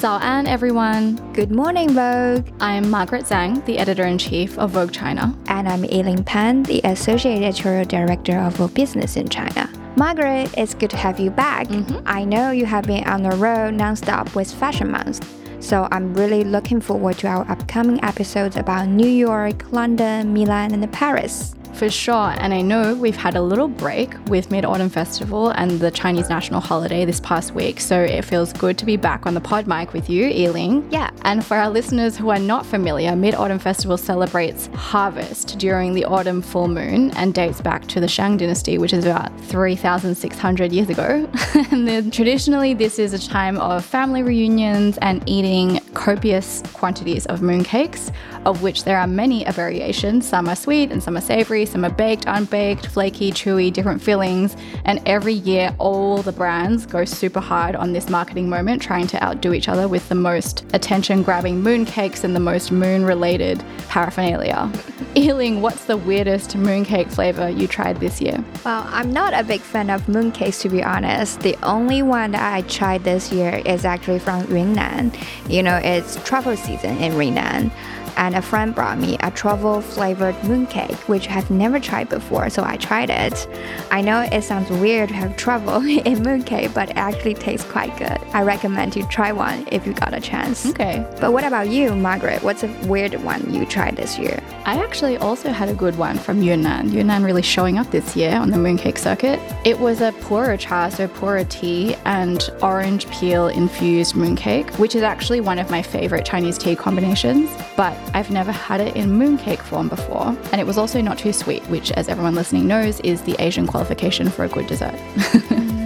早安, everyone. Good morning, Vogue. I'm Margaret Zhang, the editor in chief of Vogue China. And I'm Yiling Pan, the associate editorial director of Vogue Business in China. Margaret, it's good to have you back. Mhm. I know you have been on the road nonstop with Fashion Month. So I'm really looking forward to our upcoming episodes about New York, London, Milan, and Paris. For sure, and I know we've had a little break with Mid Autumn Festival and the Chinese national holiday this past week, so it feels good to be back on the pod mic with you, Yiling. Yeah. And for our listeners who are not familiar, Mid Autumn Festival celebrates harvest during the autumn full moon and dates back to the Shang Dynasty, which is about 3,600 years ago. and then traditionally, this is a time of family reunions and eating copious quantities of mooncakes, of which there are many a variation. Some are sweet and some are savory, some are baked, unbaked, flaky, chewy, different fillings. And every year, all the brands go super hard on this marketing moment, trying to outdo each other with the most attention grabbing mooncakes and the most moon related paraphernalia. Yiling, what's the weirdest mooncake flavor you tried this year? Well, I'm not a big fan of mooncakes to be honest. The only one that I tried this year is actually from Yunnan. You know, it's travel season in Yunnan. And a friend brought me a truffle flavored mooncake, which I've never tried before, so I tried it. I know it sounds weird to have truffle in mooncake, but it actually tastes quite good. I recommend you try one if you got a chance. Okay. But what about you, Margaret? What's a weird one you tried this year? I actually also had a good one from Yunnan. Yunnan really showing up this year on the mooncake circuit. It was a pu'er cha, so pu'er tea, and orange peel infused mooncake, which is actually one of my favorite Chinese tea combinations. But I've never had it in mooncake form before. And it was also not too sweet, which, as everyone listening knows, is the Asian qualification for a good dessert.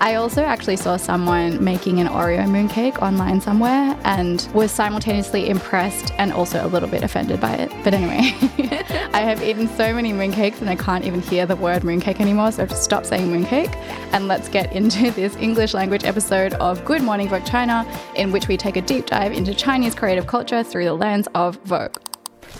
I also actually saw someone making an Oreo mooncake online somewhere and was simultaneously impressed and also a little bit offended by it. But anyway, I have eaten so many mooncakes and I can't even hear the word mooncake anymore, so just stopped saying mooncake. And let's get into this English language episode of Good Morning Vogue China, in which we take a deep dive into Chinese creative culture through the lens of Vogue.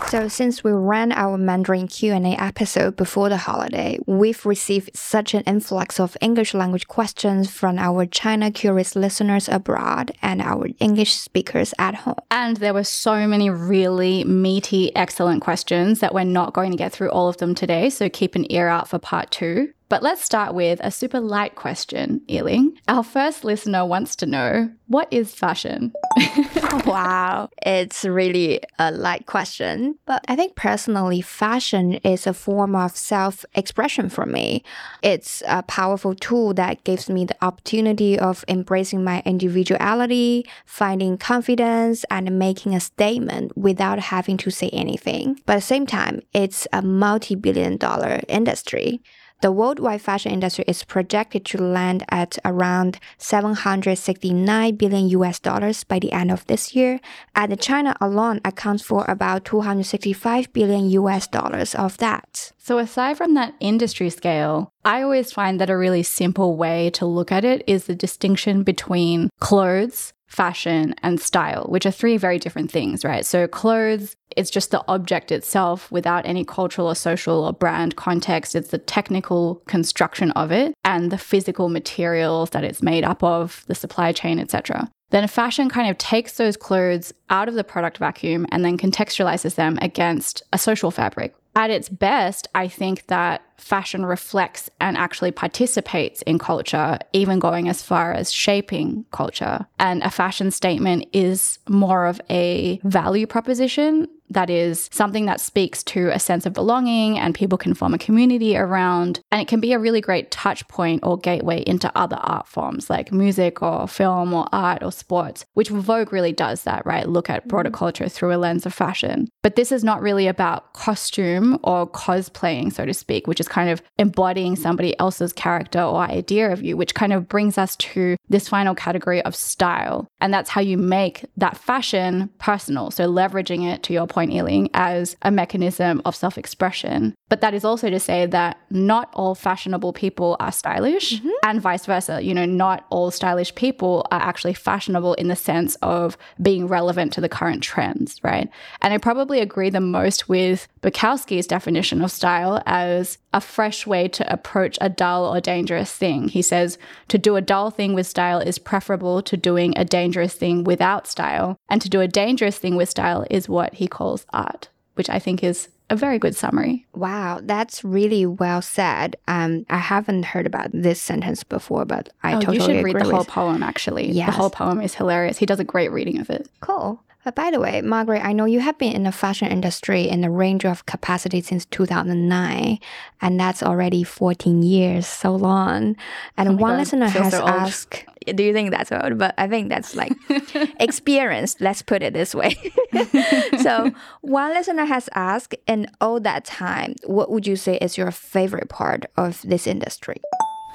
So since we ran our Mandarin Q&A episode before the holiday, we've received such an influx of English language questions from our China curious listeners abroad and our English speakers at home. And there were so many really meaty, excellent questions that we're not going to get through all of them today. So keep an ear out for part two. But let's start with a super light question, Yiling. Our first listener wants to know what is fashion? wow, it's really a light question. But I think personally, fashion is a form of self expression for me. It's a powerful tool that gives me the opportunity of embracing my individuality, finding confidence, and making a statement without having to say anything. But at the same time, it's a multi billion dollar industry. The worldwide fashion industry is projected to land at around 769 billion US dollars by the end of this year, and China alone accounts for about 265 billion US dollars of that. So, aside from that industry scale, I always find that a really simple way to look at it is the distinction between clothes, fashion, and style, which are three very different things, right? So, clothes, it's just the object itself without any cultural or social or brand context. It's the technical construction of it and the physical materials that it's made up of, the supply chain, etc. Then fashion kind of takes those clothes out of the product vacuum and then contextualizes them against a social fabric. At its best, I think that fashion reflects and actually participates in culture, even going as far as shaping culture. And a fashion statement is more of a value proposition that is something that speaks to a sense of belonging and people can form a community around. And it can be a really great touch point or gateway into other art forms like music or film or art or sports, which Vogue really does that, right? Look at broader mm-hmm. culture through a lens of fashion. But this is not really about costume or cosplaying, so to speak, which is kind of embodying somebody else's character or idea of you, which kind of brings us to this final category of style. And that's how you make that fashion personal. So leveraging it to your point, Yiling, as a mechanism of self expression. But that is also to say that not all fashionable people are stylish mm-hmm. and vice versa. You know, not all stylish people are actually fashionable in the sense of being relevant to the current trends, right? And I probably agree the most with Bukowski's definition of style as a fresh way to approach a dull or dangerous thing. He says, to do a dull thing with style is preferable to doing a dangerous thing without style. And to do a dangerous thing with style is what he calls art, which I think is a very good summary. Wow, that's really well said. Um, I haven't heard about this sentence before, but I oh, totally you should read agree the whole poem. Actually, Yes. the whole poem is hilarious. He does a great reading of it. Cool. But by the way, Margaret, I know you have been in the fashion industry in a range of capacity since 2009, and that's already 14 years, so long. And Oh my one God, listener feels has so old. asked, do you think that's old? But I think that's like experience, let's put it this way. so one listener has asked, in all that time, what would you say is your favorite part of this industry?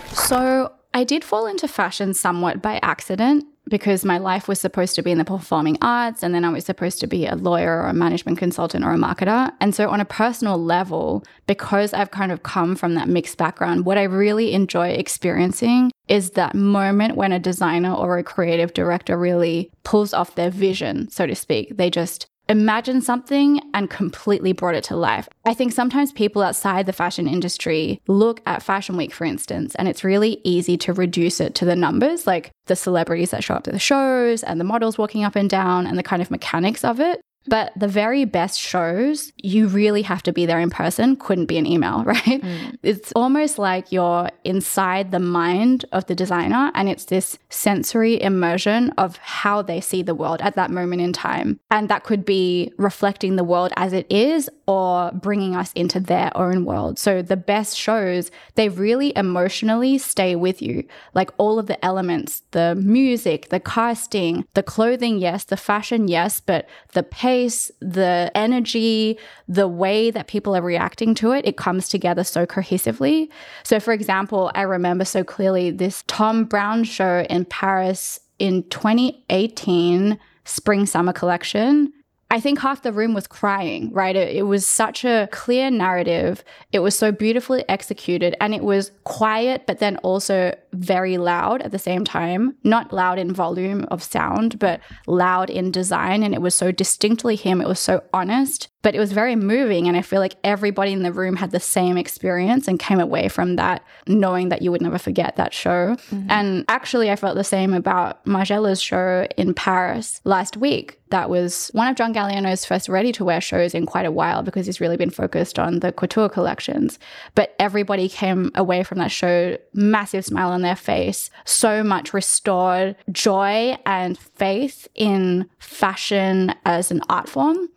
So I did fall into fashion somewhat by accident because my life was supposed to be in the performing arts and then I was supposed to be a lawyer or a management consultant or a marketer. And so, on a personal level, because I've kind of come from that mixed background, what I really enjoy experiencing is that moment when a designer or a creative director really pulls off their vision, so to speak. They just imagine something and completely brought it to life. I think sometimes people outside the fashion industry look at Fashion Week, for instance, and it's really easy to reduce it to the numbers, like the celebrities that show up to the shows and the models walking up and down and the kind of mechanics of it. But the very best shows, you really have to be there in person, couldn't be an email, right? Mm. It's almost like you're inside the mind of the designer and it's this sensory immersion of how they see the world at that moment in time. And that could be reflecting the world as it is or bringing us into their own world. So the best shows, they really emotionally stay with you. Like all of the elements, the music, the casting, the clothing, yes, the fashion, yes, but the pace, the energy, the way that people are reacting to it, it comes together so cohesively. So, for example, I remember so clearly this Thom Browne show in Paris in 2018, spring summer collection. I think half the room was crying, right? It, it, was such a clear narrative. It was so beautifully executed and it was quiet, but then also very loud at the same time. Not loud in volume of sound, but loud in design. And it was so distinctly him. It was so honest, but it was very moving. And I feel like everybody in the room had the same experience and came away from that knowing that you would never forget that show. Mm-hmm. And actually, I felt the same about Margiela's show in Paris last week. That was one of John Galliano's first ready to wear shows in quite a while because he's really been focused on the couture collections. But everybody came away from that show, massive smile on their face, so much restored joy and faith in fashion as an art form.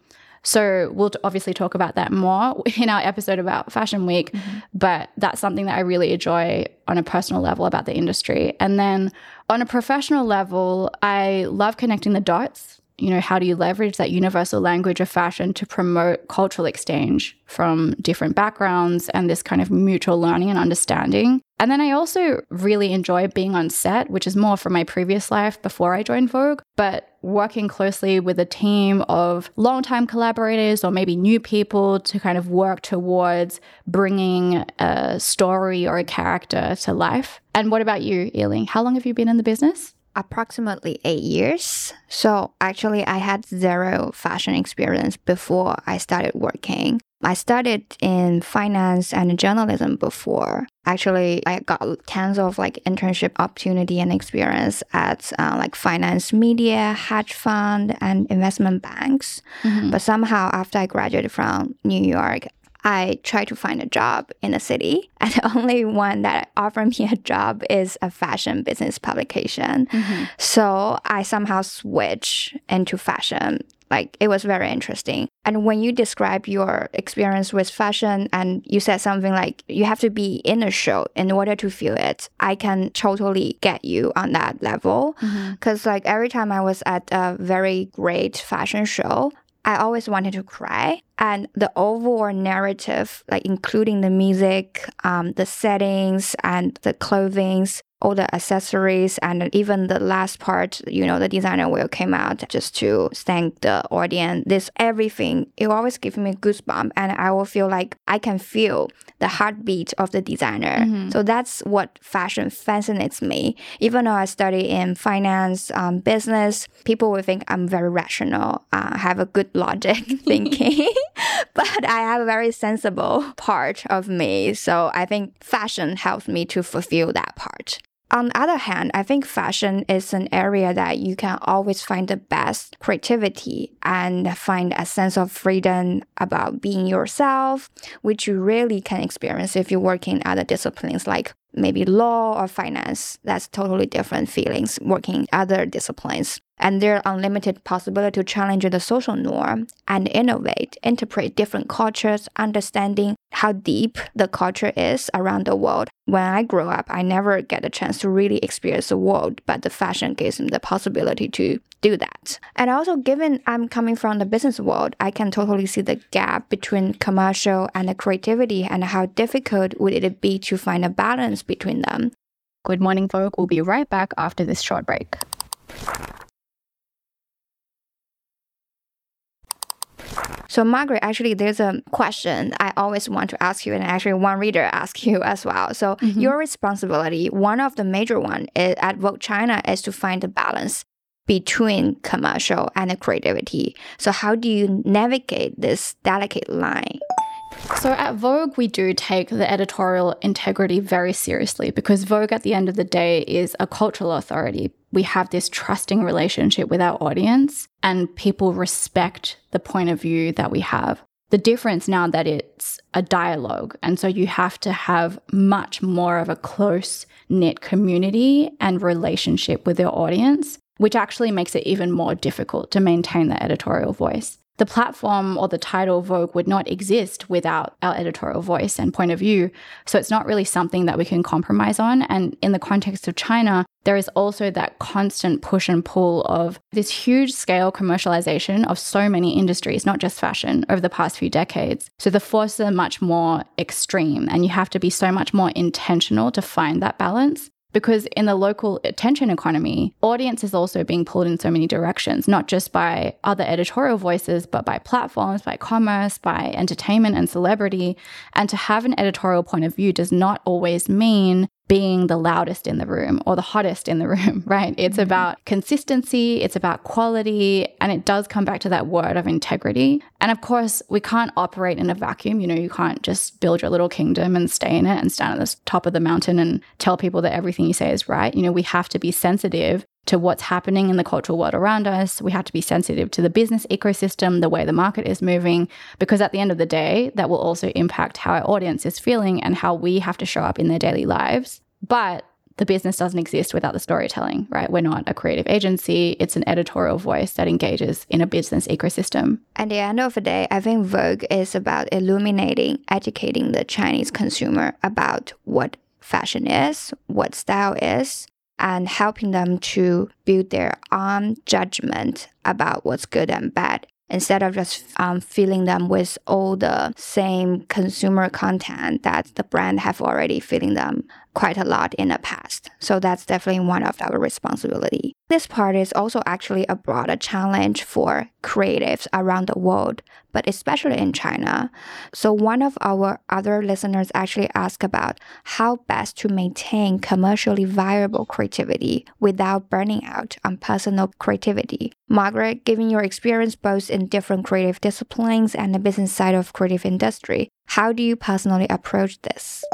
So we'll obviously talk about that more in our episode about Fashion Week, mm-hmm. but that's something that I really enjoy on a personal level about the industry. And then on a professional level, I love connecting the dots. You know, how do you leverage that universal language of fashion to promote cultural exchange from different backgrounds and this kind of mutual learning and understanding? And then I also really enjoy being on set, which is more from my previous life before I joined Vogue, but working closely with a team of longtime collaborators or maybe new people to kind of work towards bringing a story or a character to life. And what about you, Yiling? How long have you been in the business? approximately eight years. So actually, I had zero fashion experience before I started working. I studied in finance and journalism before. Actually, I got tons of like internship opportunity and experience at uh, like finance media, hedge fund, and investment banks. Mm-hmm. But somehow, after I graduated from New York, I tried to find a job in the city, and the only one that offered me a job is a fashion business publication. Mm-hmm. So I somehow switched into fashion. Like it was very interesting. And when you describe your experience with fashion and you said something like you have to be in a show in order to feel it, I can totally get you on that level. Because mm-hmm. like every time I was at a very great fashion show, I always wanted to cry. And the overall narrative, like including the music, um, the settings, and the clothings, all the accessories, and even the last part, you know, the designer will came out just to thank the audience. This everything, it always gives me goosebumps, and I will feel like I can feel the heartbeat of the designer. Mm-hmm. So that's what fashion fascinates me. Even though I study in finance, um, business, people will think I'm very rational, uh, have a good logic thinking. but I have a very sensible part of me. So I think fashion helps me to fulfill that part. On the other hand, I think fashion is an area that you can always find the best creativity and find a sense of freedom about being yourself, which you really can experience if you work in other disciplines like maybe law or finance. That's totally different feelings working in other disciplines and their unlimited possibility to challenge the social norm and innovate, interpret different cultures, understanding how deep the culture is around the world. When I grow up, I never get a chance to really experience the world, but the fashion gives me the possibility to do that. And also, given I'm coming from the business world, I can totally see the gap between commercial and the creativity and how difficult would it be to find a balance between them. Good morning, Vogue. We'll be right back after this short break. So, Margaret, actually, there's a question I always want to ask you, and actually, one reader asked you as well. So, mm-hmm. your responsibility, one of the major one is, at Vogue China, is to find a balance between commercial and creativity. So, how do you navigate this delicate line? So at Vogue, we do take the editorial integrity very seriously because Vogue, at the end of the day, is a cultural authority. We have this trusting relationship with our audience, and people respect the point of view that we have. The difference now that it's a dialogue, and so you have to have much more of a close knit community and relationship with your audience, which actually makes it even more difficult to maintain the editorial voice the platform or the title Vogue would not exist without our editorial voice and point of view. So it's not really something that we can compromise on. And in the context of China, there is also that constant push and pull of this huge scale commercialization of so many industries, not just fashion, over the past few decades. So the forces are much more extreme, and you have to be so much more intentional to find that balance. Because in the local attention economy, audience is also being pulled in so many directions, not just by other editorial voices, but by platforms, by commerce, by entertainment and celebrity. And to have an editorial point of view does not always mean being the loudest in the room or the hottest in the room, right? It's mm-hmm. about consistency, it's about quality, and it does come back to that word of integrity. And of course, we can't operate in a vacuum. You know, you can't just build your little kingdom and stay in it and stand at the top of the mountain and tell people that everything you say is right. You know, we have to be sensitive to what's happening in the cultural world around us. We have to be sensitive to the business ecosystem, the way the market is moving, because at the end of the day, that will also impact how our audience is feeling and how we have to show up in their daily lives. But the business doesn't exist without the storytelling, right? We're not a creative agency. It's an editorial voice that engages in a business ecosystem. At the end of the day, I think Vogue is about illuminating, educating the Chinese consumer about what fashion is, what style is, and helping them to build their own judgment about what's good and bad instead of just um, filling them with all the same consumer content that the brand have already filling them quite a lot in the past. So that's definitely one of our responsibility. This part is also actually a broader challenge for creatives around the world, but especially in China. So one of our other listeners actually asked about how best to maintain commercially viable creativity without burning out on personal creativity. Margaret, given your experience both in different creative disciplines and the business side of creative industry, how do you personally approach this?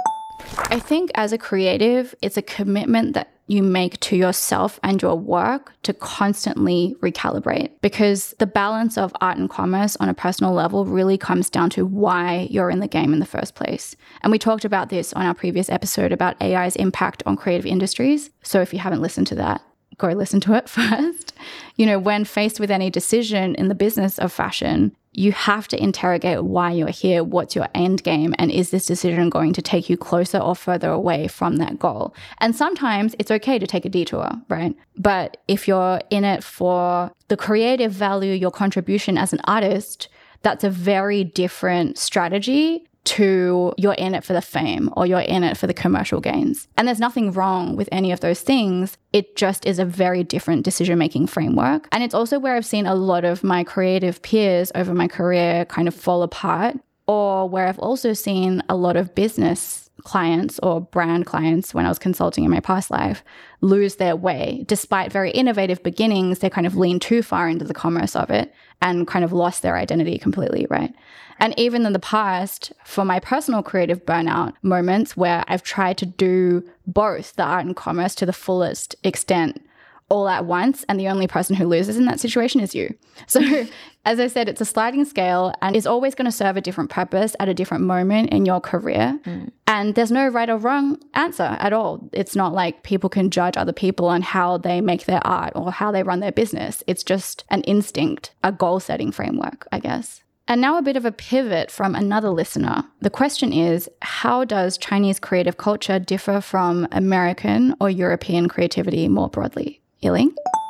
I think as a creative, it's a commitment that you make to yourself and your work to constantly recalibrate because the balance of art and commerce on a personal level really comes down to why you're in the game in the first place. And we talked about this on our previous episode about AI's impact on creative industries. So if you haven't listened to that, go listen to it first. You know, when faced with any decision in the business of fashion, you have to interrogate why you're here, what's your end game, and is this decision going to take you closer or further away from that goal? And sometimes it's okay to take a detour, right? But if you're in it for the creative value, your contribution as an artist, that's a very different strategy to you're in it for the fame or you're in it for the commercial gains. And there's nothing wrong with any of those things. It just is a very different decision making framework. And it's also where I've seen a lot of my creative peers over my career kind of fall apart, or where I've also seen a lot of business clients or brand clients when I was consulting in my past life lose their way. Despite very innovative beginnings, they kind of lean too far into the commerce of it and kind of lost their identity completely, right? And even in the past, for my personal creative burnout moments where I've tried to do both the art and commerce to the fullest extent all at once, and the only person who loses in that situation is you. So, as I said, it's a sliding scale and is always going to serve a different purpose at a different moment in your career. Mm. And there's no right or wrong answer at all. It's not like people can judge other people on how they make their art or how they run their business. It's just an instinct, a goal setting framework, I guess. And now a bit of a pivot from another listener. The question is How does Chinese creative culture differ from American or European creativity more broadly?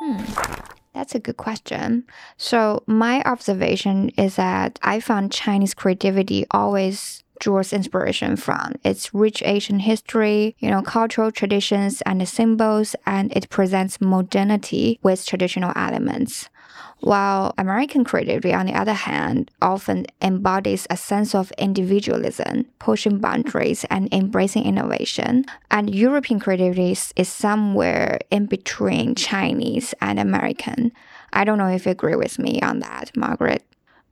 Hmm. That's a good question. So, my observation is that I found Chinese creativity always draws inspiration from its rich Asian history, you know, cultural traditions and symbols, and it presents modernity with traditional elements. While American creativity, on the other hand, often embodies a sense of individualism, pushing boundaries and embracing innovation, and European creativity is somewhere in between Chinese and American. I don't know if you agree with me on that, Margaret.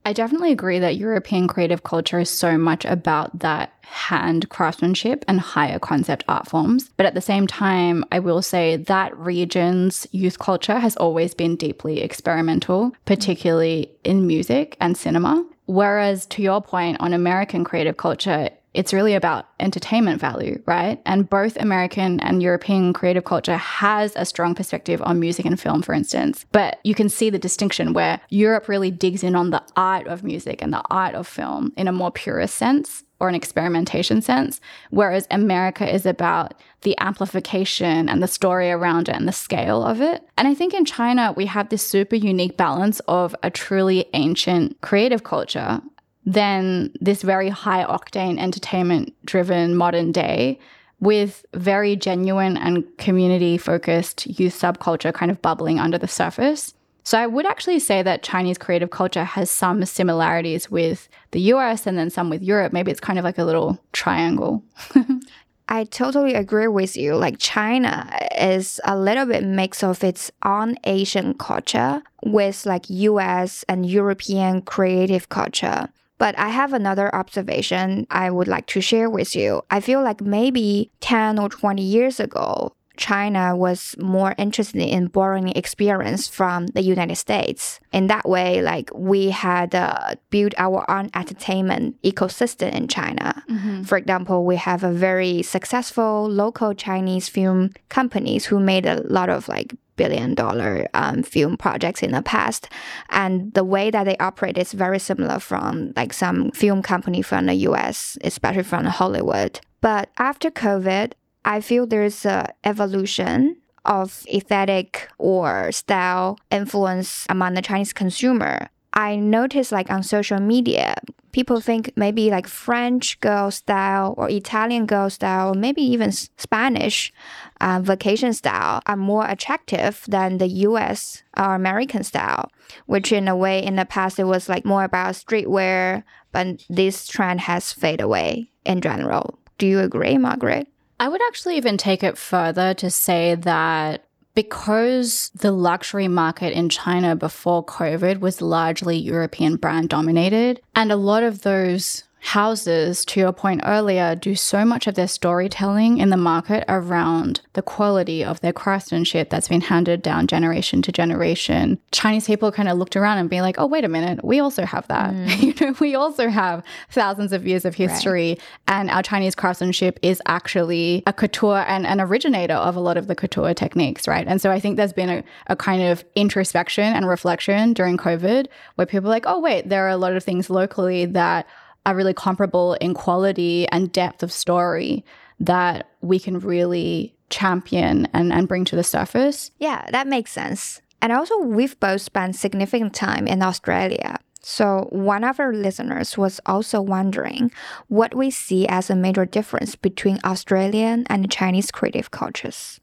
I definitely agree that European creative culture is so much about that hand craftsmanship and higher concept art forms. But at the same time, I will say that region's youth culture has always been deeply experimental, particularly in music and cinema. Whereas to your point on American creative culture, it's really about entertainment value, right? And both American and European creative culture has a strong perspective on music and film, for instance. But you can see the distinction where Europe really digs in on the art of music and the art of film in a more purist sense or an experimentation sense, whereas America is about the amplification and the story around it and the scale of it. And I think in China, we have this super unique balance of a truly ancient creative culture than this very high octane entertainment driven modern day with very genuine and community focused youth subculture kind of bubbling under the surface. So I would actually say that Chinese creative culture has some similarities with the US and then some with Europe. Maybe it's kind of like a little triangle. I totally agree with you. Like China is a little bit mix of its own Asian culture with like US and European creative culture. But I have another observation I would like to share with you. I feel like maybe 10 or 20 years ago, China was more interested in borrowing experience from the United States. In that way, like we had uh, built our own entertainment ecosystem in China. Mm-hmm. For example, we have a very successful local Chinese film companies who made a lot of like billion dollar um, film projects in the past. And the way that they operate is very similar from like some film company from the US, especially from Hollywood. But after COVID, I feel there's a evolution of aesthetic or style influence among the Chinese consumer. I noticed like on social media, people think maybe like French girl style or Italian girl style, or maybe even Spanish uh, vacation style are more attractive than the US or American style, which in a way in the past it was like more about streetwear, but this trend has faded away in general. Do you agree, Margaret? I would actually even take it further to say that because the luxury market in China before COVID was largely European brand dominated, and a lot of those houses, to your point earlier, do so much of their storytelling in the market around the quality of their craftsmanship that's been handed down generation to generation. Chinese people kind of looked around and be like, oh, wait a minute, we also have that. Mm. you know, we also have thousands of years of history, right. and our Chinese craftsmanship is actually a couture and an originator of a lot of the couture techniques, right? And so I think there's been a, a kind of introspection and reflection during COVID where people are like, oh, wait, there are a lot of things locally that are really comparable in quality and depth of story that we can really champion and, and bring to the surface. Yeah, that makes sense. And also, we've both spent significant time in Australia. So, one of our listeners was also wondering what we see as a major difference between Australian and Chinese creative cultures.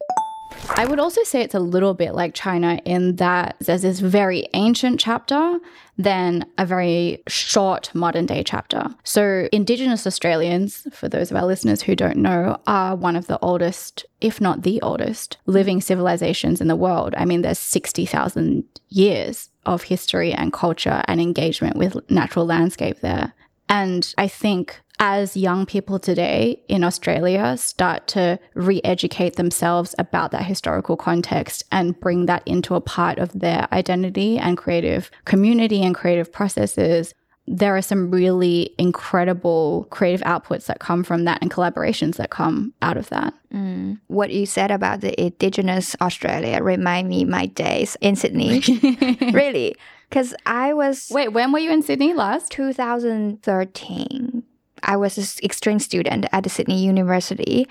I would also say it's a little bit like China in that there's this very ancient chapter, then a very short modern day chapter. So, Indigenous Australians, for those of our listeners who don't know, are one of the oldest, if not the oldest, living civilizations in the world. I mean, there's 60,000 years of history and culture and engagement with natural landscape there. And I think as young people today in Australia start to re educate themselves about that historical context and bring that into a part of their identity and creative community and creative processes, there are some really incredible creative outputs that come from that and collaborations that come out of that. Mm. What you said about the Indigenous Australia remind me my days in Sydney. really. Because I was. Wait, when were you in Sydney last? 2013. I was an exchange student at the Sydney University.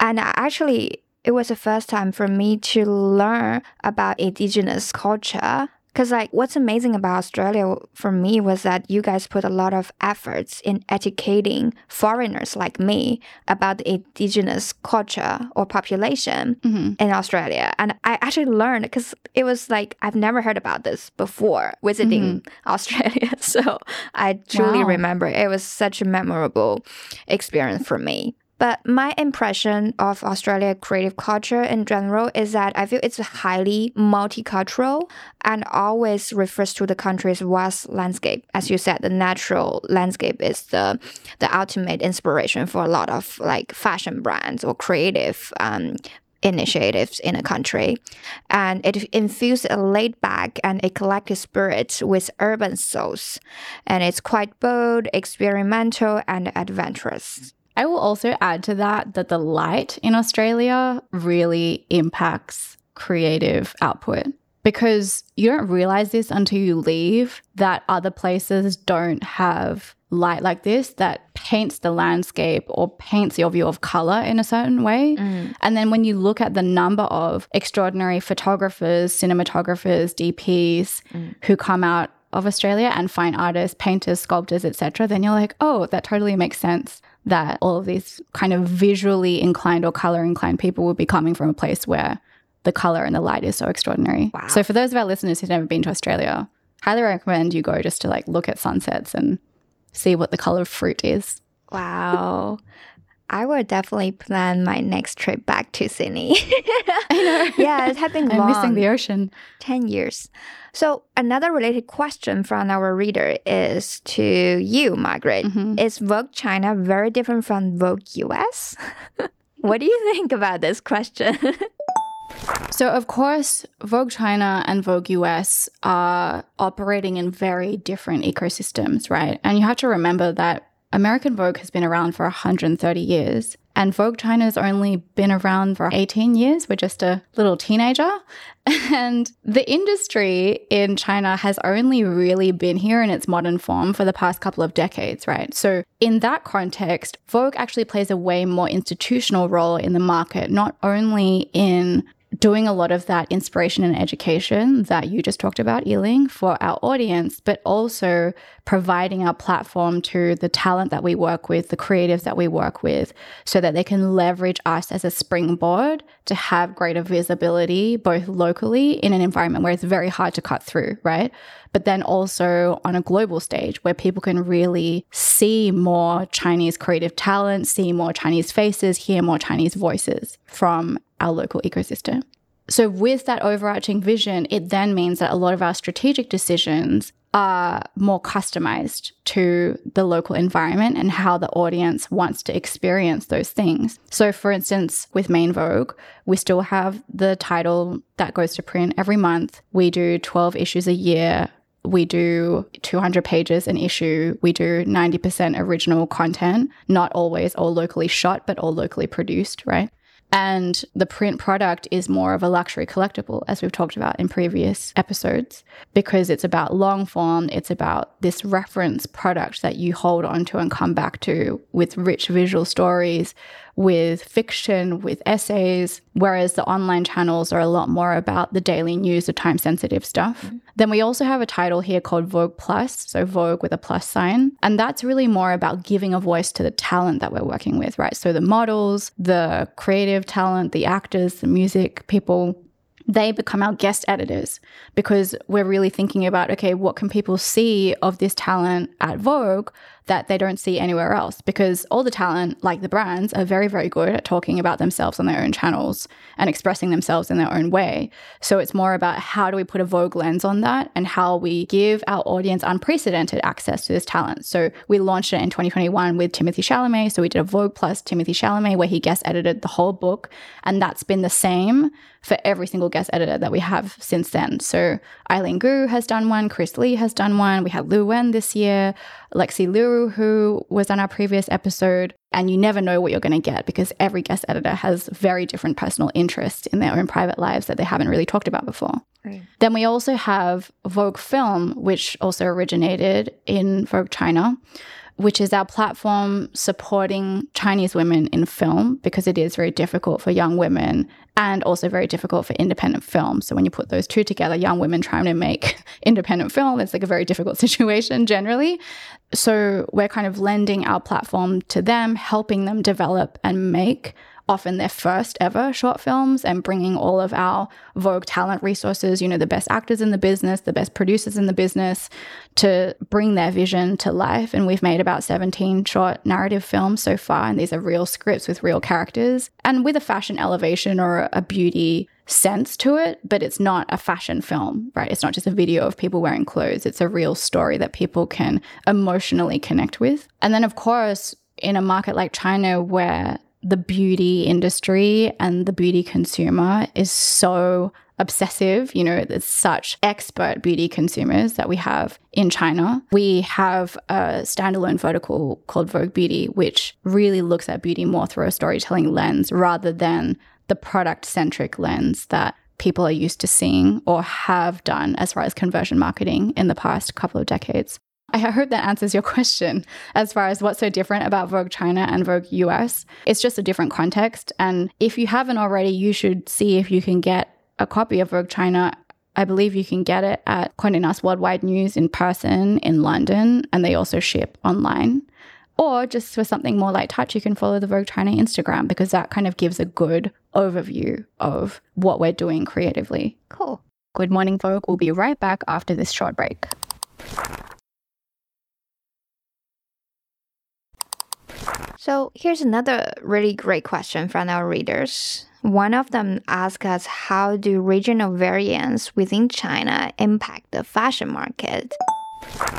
And actually, it was the first time for me to learn about indigenous culture because, like, what's amazing about Australia for me was that you guys put a lot of efforts in educating foreigners like me about the indigenous culture or population mm-hmm. in Australia. And I actually learned because it was like, I've never heard about this before visiting mm-hmm. Australia. So I truly wow. remember it was such a memorable experience for me. But my impression of Australia creative culture in general is that I feel it's highly multicultural and always refers to the country's vast landscape. As you said, the natural landscape is the the ultimate inspiration for a lot of like fashion brands or creative um, initiatives in a country. And it infused a laid back and eclectic spirit with urban souls. And it's quite bold, experimental, and adventurous. I will also add to that that the light in Australia really impacts creative output because you don't realize this until you leave that other places don't have light like this that paints the landscape or paints your view of color in a certain way. Mm. And then when you look at the number of extraordinary photographers, cinematographers, DPs mm. who come out of Australia and fine artists, painters, sculptors, etc., then you're like, oh, that totally makes sense that all of these kind of visually inclined or color inclined people would be coming from a place where the color and the light is so extraordinary. Wow. So for those of our listeners who've never been to Australia, highly recommend you go just to like look at sunsets and see what the color of fruit is. Wow. I will definitely plan my next trip back to Sydney. I know. Yeah, it has been I'm missing the ocean. 10 years. So, another related question from our reader is to you, Margaret. Mm-hmm. Is Vogue China very different from Vogue US? what do you think about this question? so, of course, Vogue China and Vogue US are operating in very different ecosystems, right? And you have to remember that American Vogue has been around for 130 years, and Vogue China's only been around for 18 years. We're just a little teenager. And the industry in China has only really been here in its modern form for the past couple of decades, right? So, in that context, Vogue actually plays a way more institutional role in the market, not only in doing a lot of that inspiration and education that you just talked about, Yiling, for our audience, but also providing our platform to the talent that we work with, the creatives that we work with, so that they can leverage us as a springboard to have greater visibility, both locally in an environment where it's very hard to cut through, right? But then also on a global stage where people can really see more Chinese creative talent, see more Chinese faces, hear more Chinese voices from our local ecosystem. So, with that overarching vision, it then means that a lot of our strategic decisions are more customized to the local environment and how the audience wants to experience those things. So, for instance, with Main Vogue, we still have the title that goes to print every month. We do 12 issues a year. We do 200 pages an issue. We do 90% original content, not always all locally shot, but all locally produced, right? And the print product is more of a luxury collectible, as we've talked about in previous episodes, because it's about long form, it's about this reference product that you hold onto and come back to with rich visual stories, with fiction, with essays, whereas the online channels are a lot more about the daily news, the time sensitive stuff. Mm-hmm. Then we also have a title here called Vogue Plus, so Vogue with a plus sign. And that's really more about giving a voice to the talent that we're working with, right? So the models, the creative talent, the actors, the music people, they become our guest editors because we're really thinking about okay, what can people see of this talent at Vogue that they don't see anywhere else because all the talent, like the brands, are very, very good at talking about themselves on their own channels and expressing themselves in their own way. So it's more about how do we put a Vogue lens on that and how we give our audience unprecedented access to this talent. So we launched it in 2021 with Timothée Chalamet. So we did a Vogue plus Timothée Chalamet where he guest edited the whole book. And that's been the same for every single guest editor that we have since then. So Eileen Gu has done one, Chris Lee has done one. We had Liu Wen this year. Lexie Liu, who was on our previous episode. And you never know what you're going to get because every guest editor has very different personal interests in their own private lives that they haven't really talked about before. Right. Then we also have Vogue Film, which also originated in Vogue China which is our platform supporting Chinese women in film because it is very difficult for young women and also very difficult for independent film. So when you put those two together, young women trying to make independent film, it's like a very difficult situation generally. So we're kind of lending our platform to them, helping them develop and make often their first ever short films and bringing all of our Vogue talent resources, you know, the best actors in the business, the best producers in the business to bring their vision to life. And we've made about 17 short narrative films so far. And these are real scripts with real characters and with a fashion elevation or a beauty sense to it, but it's not a fashion film, right? It's not just a video of people wearing clothes. It's a real story that people can emotionally connect with. And then, of course, in a market like China where the beauty industry and the beauty consumer is so obsessive. You know, there's such expert beauty consumers that we have in China. We have a standalone vertical called Vogue Beauty, which really looks at beauty more through a storytelling lens rather than the product centric lens that people are used to seeing or have done as far as conversion marketing in the past couple of decades. I hope that answers your question as far as what's so different about Vogue China and Vogue US. It's just a different context. And if you haven't already, you should see if you can get a copy of Vogue China. I believe you can get it at Condé Nast Worldwide News in person in London, and they also ship online. Or just for something more light touch, you can follow the Vogue China Instagram because that kind of gives a good overview of what we're doing creatively. Cool. Good morning, Vogue. We'll be right back after this short break. So here's another really great question from our readers. One of them asked us how do regional variants within China impact the fashion market?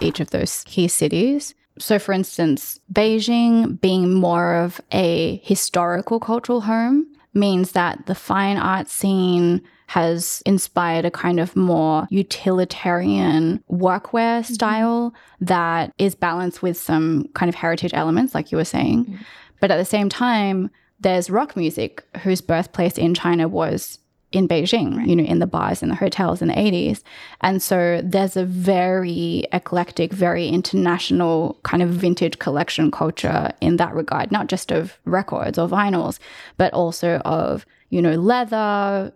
Each of those key cities. So, for instance, Beijing being more of a historical cultural home means that the fine art scene has inspired a kind of more utilitarian workwear mm-hmm. style that is balanced with some kind of heritage elements, like you were saying. Mm-hmm. But at the same time, there's rock music whose birthplace in China was in Beijing, right. you know, in the bars and the hotels in the 80s. And so there's a very eclectic, very international kind of vintage collection culture in that regard, not just of records or vinyls, but also of, you know, leather,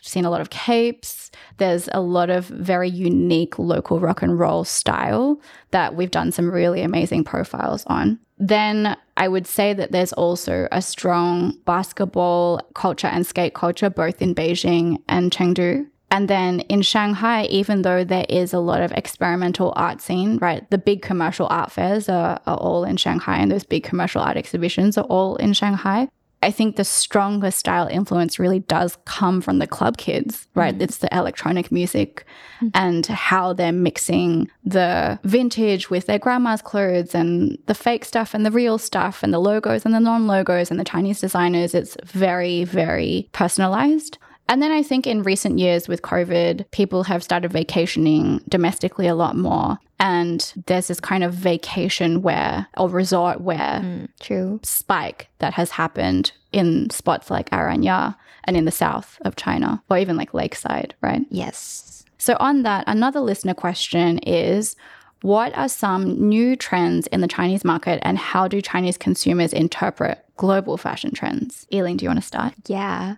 seen a lot of capes. There's a lot of very unique local rock and roll style that we've done some really amazing profiles on. Then I would say that there's also a strong basketball culture and skate culture, both in Beijing and Chengdu. And then in Shanghai, even though there is a lot of experimental art scene, right? The big commercial art fairs are, are all in Shanghai, and those big commercial art exhibitions are all in Shanghai. I think the strongest style influence really does come from the club kids, right? Mm. It's the electronic music mm. and how they're mixing the vintage with their grandma's clothes and the fake stuff and the real stuff and the logos and the non logos and the Chinese designers. It's very, very personalized. And then I think in recent years with COVID, people have started vacationing domestically a lot more. And there's this kind of vacation wear or resort wear mm, true. spike that has happened in spots like Aranya and in the south of China, or even like Lakeside, right? Yes. So, on that, another listener question is What are some new trends in the Chinese market, and how do Chinese consumers interpret global fashion trends? Yiling, do you want to start? Yeah.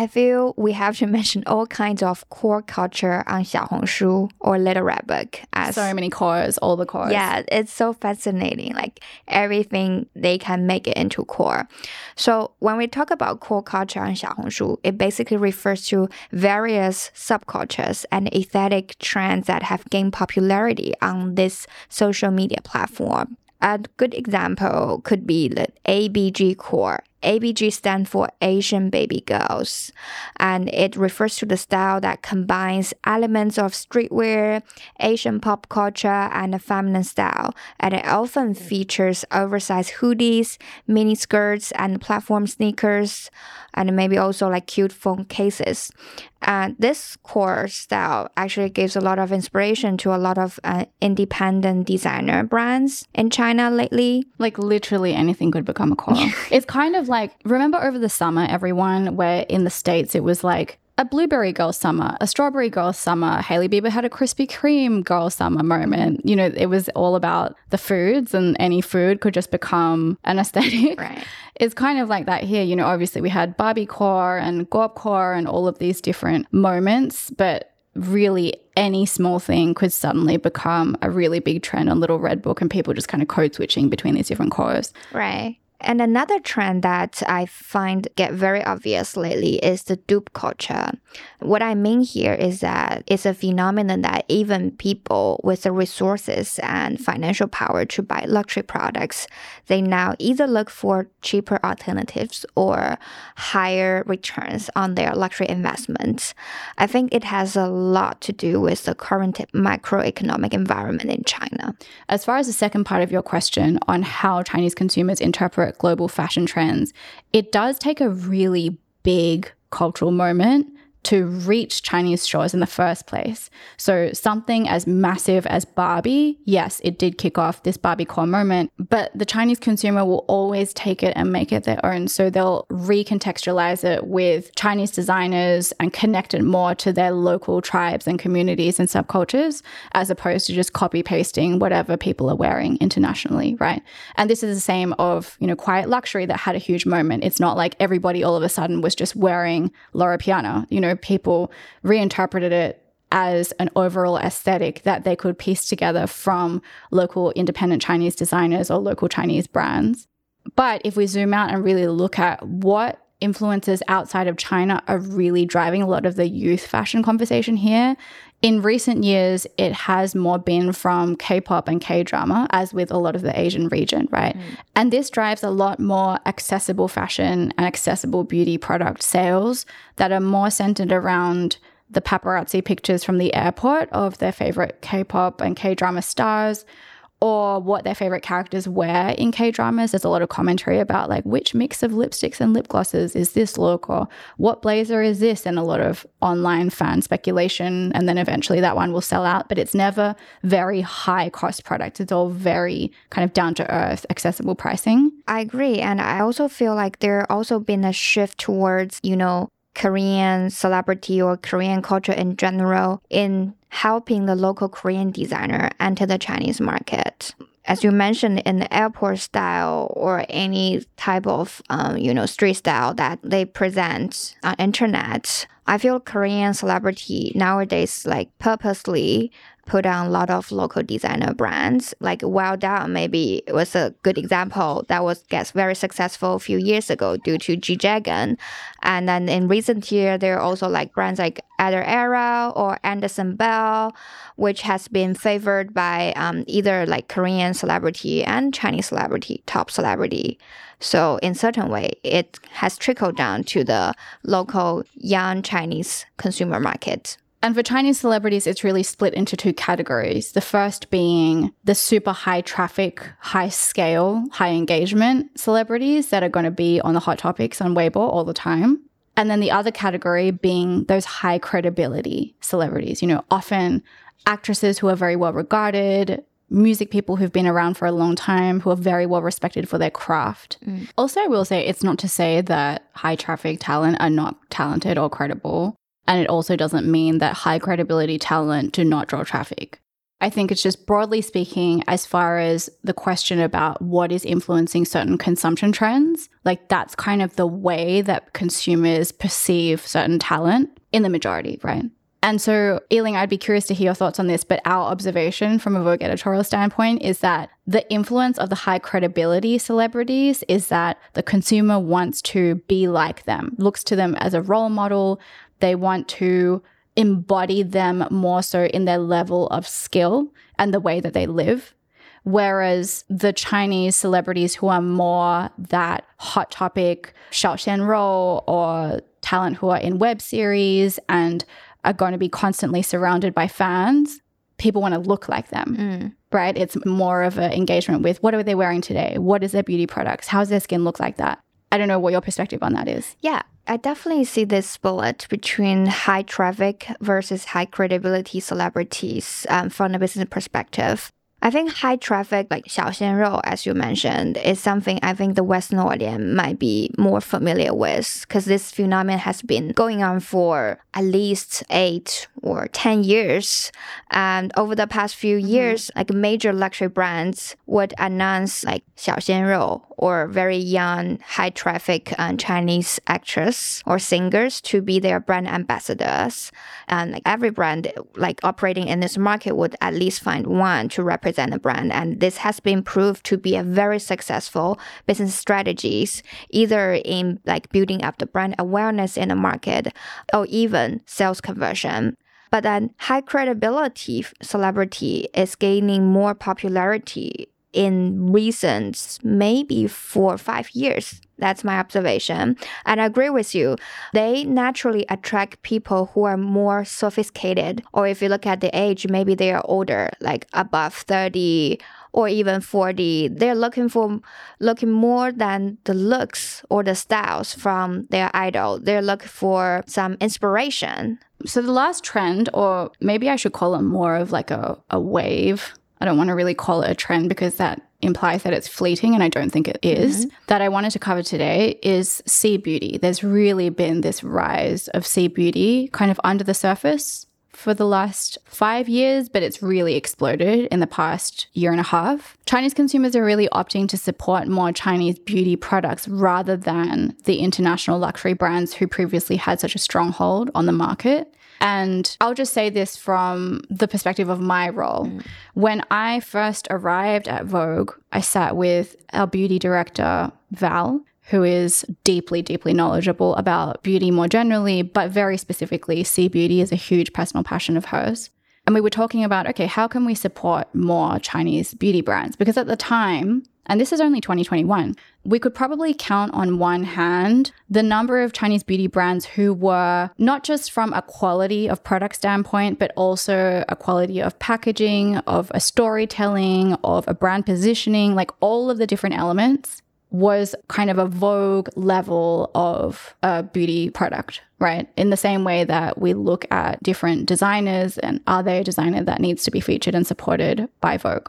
I feel we have to mention all kinds of core culture on Xiaohongshu or Little Red Book. As so many cores, all the cores. Yeah, it's so fascinating. Like everything they can make it into core. So when we talk about core culture on Xiaohongshu, it basically refers to various subcultures and aesthetic trends that have gained popularity on this social media platform. A good example could be the ABG core. ABG stands for Asian baby girls, and it refers to the style that combines elements of streetwear, Asian pop culture, and a feminine style. And it often features oversized hoodies, mini skirts, and platform sneakers, and maybe also like cute phone cases. And this core style actually gives a lot of inspiration to a lot of uh, independent designer brands in China lately. Like literally anything could become a core. it's kind of like remember over the summer, everyone, where in the States it was like a blueberry girl summer, a strawberry girl summer. Hailey Bieber had a Krispy Kreme girl summer moment. You know, it was all about the foods, and any food could just become an aesthetic. Right. It's kind of like that here. You know, obviously we had Barbie core and Gorp core and all of these different moments, but really any small thing could suddenly become a really big trend on Little Red Book and people just kind of code switching between these different cores. Right. And another trend that I find get very obvious lately is the dupe culture. What I mean here is that it's a phenomenon that even people with the resources and financial power to buy luxury products, they now either look for cheaper alternatives or higher returns on their luxury investments. I think it has a lot to do with the current macroeconomic environment in China. As far as the second part of your question on how Chinese consumers interpret global fashion trends, it does take a really big cultural moment to reach Chinese shores in the first place. So, something as massive as Barbie, yes, it did kick off this Barbie core moment, but the Chinese consumer will always take it and make it their own. So, they'll recontextualize it with Chinese designers and connect it more to their local tribes and communities and subcultures, as opposed to just copy pasting whatever people are wearing internationally, right? And this is the same of, you know, Quiet Luxury that had a huge moment. It's not like everybody all of a sudden was just wearing Loro Piana, you know know, people reinterpreted it as an overall aesthetic that they could piece together from local independent Chinese designers or local Chinese brands. But if we zoom out and really look at what influences outside of China are really driving a lot of the youth fashion conversation here, in recent years, it has more been from K pop and K drama, as with a lot of the Asian region, right? Mm. And this drives a lot more accessible fashion and accessible beauty product sales that are more centered around the paparazzi pictures from the airport of their favorite K pop and K drama stars or what their favorite characters wear in K dramas. There's a lot of commentary about like which mix of lipsticks and lip glosses is this look, or what blazer is this, and a lot of online fan speculation. And then eventually that one will sell out, but it's never very high cost product. It's all very kind of down to earth, accessible pricing. I agree. And I also feel like there also been a shift towards, you know, Korean celebrity or Korean culture in general in helping the local Korean designer enter the Chinese market. As you mentioned, in the airport style or any type of um, you know street style that they present on internet, I feel Korean celebrity nowadays like purposely put on a lot of local designer brands. Like Well Done maybe it was a good example that was gets very successful a few years ago due to G Dragon. And then in recent year, there are also like brands like Ader Error or Andersson Bell, which has been favored by um, either like Korean celebrity and Chinese celebrity, top celebrity. So in certain way, it has trickled down to the local young Chinese consumer market. And for Chinese celebrities, it's really split into two categories. The first being the super high traffic, high scale, high engagement celebrities that are going to be on the hot topics on Weibo all the time. And then the other category being those high credibility celebrities, you know, often actresses who are very well regarded, music people who've been around for a long time, who are very well respected for their craft. Mm. Also, I will say it's not to say that high traffic talent are not talented or credible. And it also doesn't mean that high credibility talent do not draw traffic. I think it's just broadly speaking, as far as the question about what is influencing certain consumption trends, like that's kind of the way that consumers perceive certain talent in the majority, right? And so, Yiling, I'd be curious to hear your thoughts on this, but our observation from a Vogue editorial standpoint is that the influence of the high credibility celebrities is that the consumer wants to be like them, looks to them as a role model. They want to embody them more so in their level of skill and the way that they live. Whereas the Chinese celebrities who are more that hot topic Xiao Rou or talent who are in web series and are going to be constantly surrounded by fans, people want to look like them. Mm. Right? It's more of an engagement with what are they wearing today? What is their beauty products? How does their skin look like that? I don't know what your perspective on that is. Yeah, I definitely see this split between high traffic versus high credibility celebrities um, from a business perspective. I think high traffic, like Xiao Rou, as you mentioned, is something I think the Western audience might be more familiar with because this phenomenon has been going on for at least eight or 10 years. And over the past few mm-hmm. years, like major luxury brands would announce like Xiao Rou or very young, high traffic uh, Chinese actress or singers to be their brand ambassadors. And like every brand like operating in this market would at least find one to represent the brand. And this has been proved to be a very successful business strategies, either in like building up the brand awareness in the market or even sales conversion. But then high credibility celebrity is gaining more popularity in recent maybe four or five years. That's my observation. And I agree with you. They naturally attract people who are more sophisticated, or if you look at the age, maybe they are older, like above 30 or even 40. They're looking for looking more than the looks or the styles from their idol. They're looking for some inspiration. So the last trend, or maybe I should call it more of like a, a wave I don't want to really call it a trend because that implies that it's fleeting, and I don't think it is, mm-hmm. that I wanted to cover today is C beauty. There's really been this rise of C beauty kind of under the surface for the last five years, but it's really exploded in the past year and a half. Chinese consumers are really opting to support more Chinese beauty products rather than the international luxury brands who previously had such a stronghold on the market. And I'll just say this from the perspective of my role. Mm. When I first arrived at Vogue, I sat with our beauty director, Val, who is deeply, deeply knowledgeable about beauty more generally, but very specifically, C beauty is a huge personal passion of hers. And we were talking about, okay, how can we support more Chinese beauty brands? Because at the time, and this is only 2021, we could probably count on one hand the number of Chinese beauty brands who were not just from a quality of product standpoint, but also a quality of packaging, of a storytelling, of a brand positioning, like all of the different elements was kind of a vogue level of a beauty product, right? In the same way that we look at different designers and are they a designer that needs to be featured and supported by Vogue?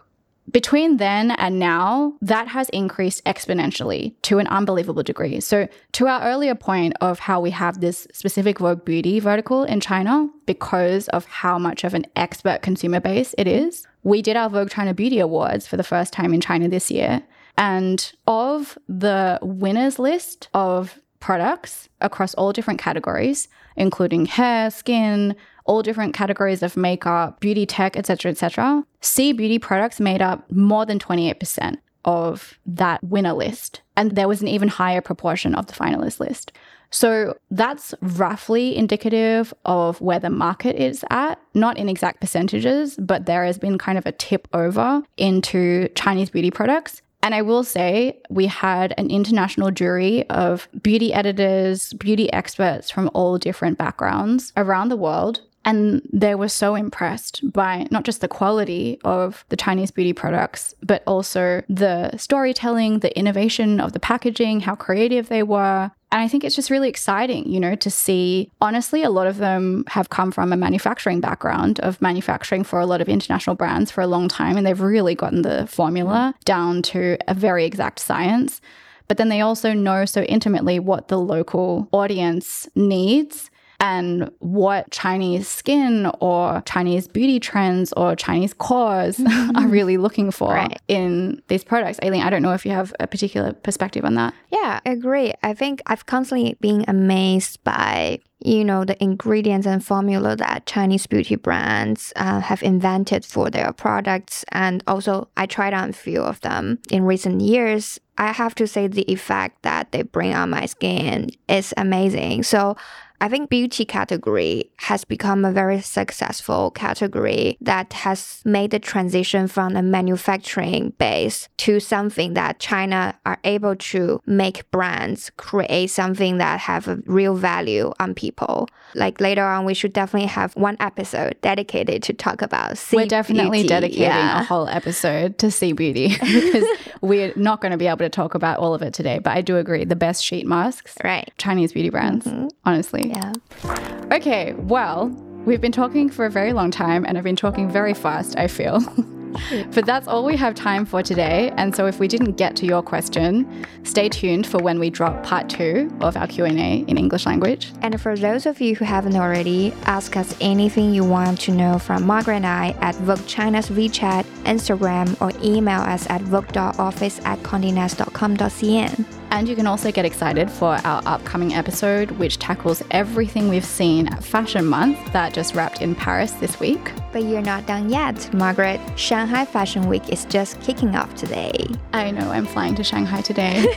Between then and now, that has increased exponentially to an unbelievable degree. So, to our earlier point of how we have this specific Vogue beauty vertical in China because of how much of an expert consumer base it is, we did our Vogue China Beauty Awards for the first time in China this year. And of the winners list of products across all different categories, including hair, skin, all different categories of makeup, beauty tech, etc., etc. C beauty products made up more than 28% of that winner list. And there was an even higher proportion of the finalist list. So that's roughly indicative of where the market is at, not in exact percentages, but there has been kind of a tip over into Chinese beauty products. And I will say, we had an international jury of beauty editors, beauty experts from all different backgrounds around the world and they were so impressed by not just the quality of the Chinese beauty products, but also the storytelling, the innovation of the packaging, how creative they were. And I think it's just really exciting, you know, to see. Honestly, a lot of them have come from a manufacturing background of manufacturing for a lot of international brands for a long time. And they've really gotten the formula down to a very exact science. But then they also know so intimately what the local audience needs and what Chinese skin or Chinese beauty trends or Chinese cores are really looking for Right. in these products. Yiling, I don't know if you have a particular perspective on that. Yeah, I agree. I think I've constantly been amazed by you know the ingredients and formula that Chinese beauty brands uh, have invented for their products, and also I tried on a few of them in recent years. I have to say the effect that they bring on my skin is amazing. So. I think beauty category has become a very successful category that has made the transition from a manufacturing base to something that China are able to make brands create something that have a real value on people. Like later on, we should definitely have one episode dedicated to talk about. C We're definitely beauty. dedicating Yeah. a whole episode to C beauty because we're not going to be able to talk about all of it today. But I do agree, the best sheet masks, Right. Chinese beauty brands, mm-hmm. honestly. Yeah. Okay, well, we've been talking for a very long time and I've been talking very fast, I feel. but that's all we have time for today. And so if we didn't get to your question, stay tuned for when we drop part 2 of our Q&A in English language. And for those of you who haven't already, ask us anything you want to know from Margaret and I at Vogue China's WeChat, Instagram, or email us at vogue.office at condenast.com.cn. And you can also get excited for our upcoming episode, which tackles everything we've seen at Fashion Month that just wrapped in Paris this week. But you're not done yet, Margaret. Shanghai Fashion Week is just kicking off today. I know I'm flying to Shanghai today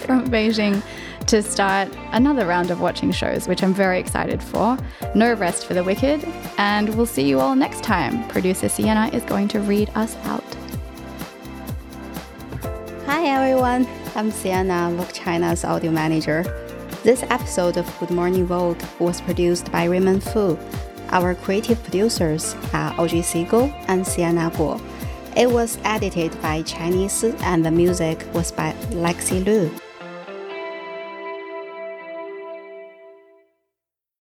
from Beijing to start another round of watching shows, which I'm very excited for. No rest for the wicked. And we'll see you all next time. Producer Sienna is going to read us out. Hi everyone, I'm Sienna, Vogue China's audio manager. This episode of Good Morning Vogue was produced by Raymond Fu. Our creative producers are Oji Siegel and Sienna Guo. It was edited by Chinese and the music was by Lexie Lu.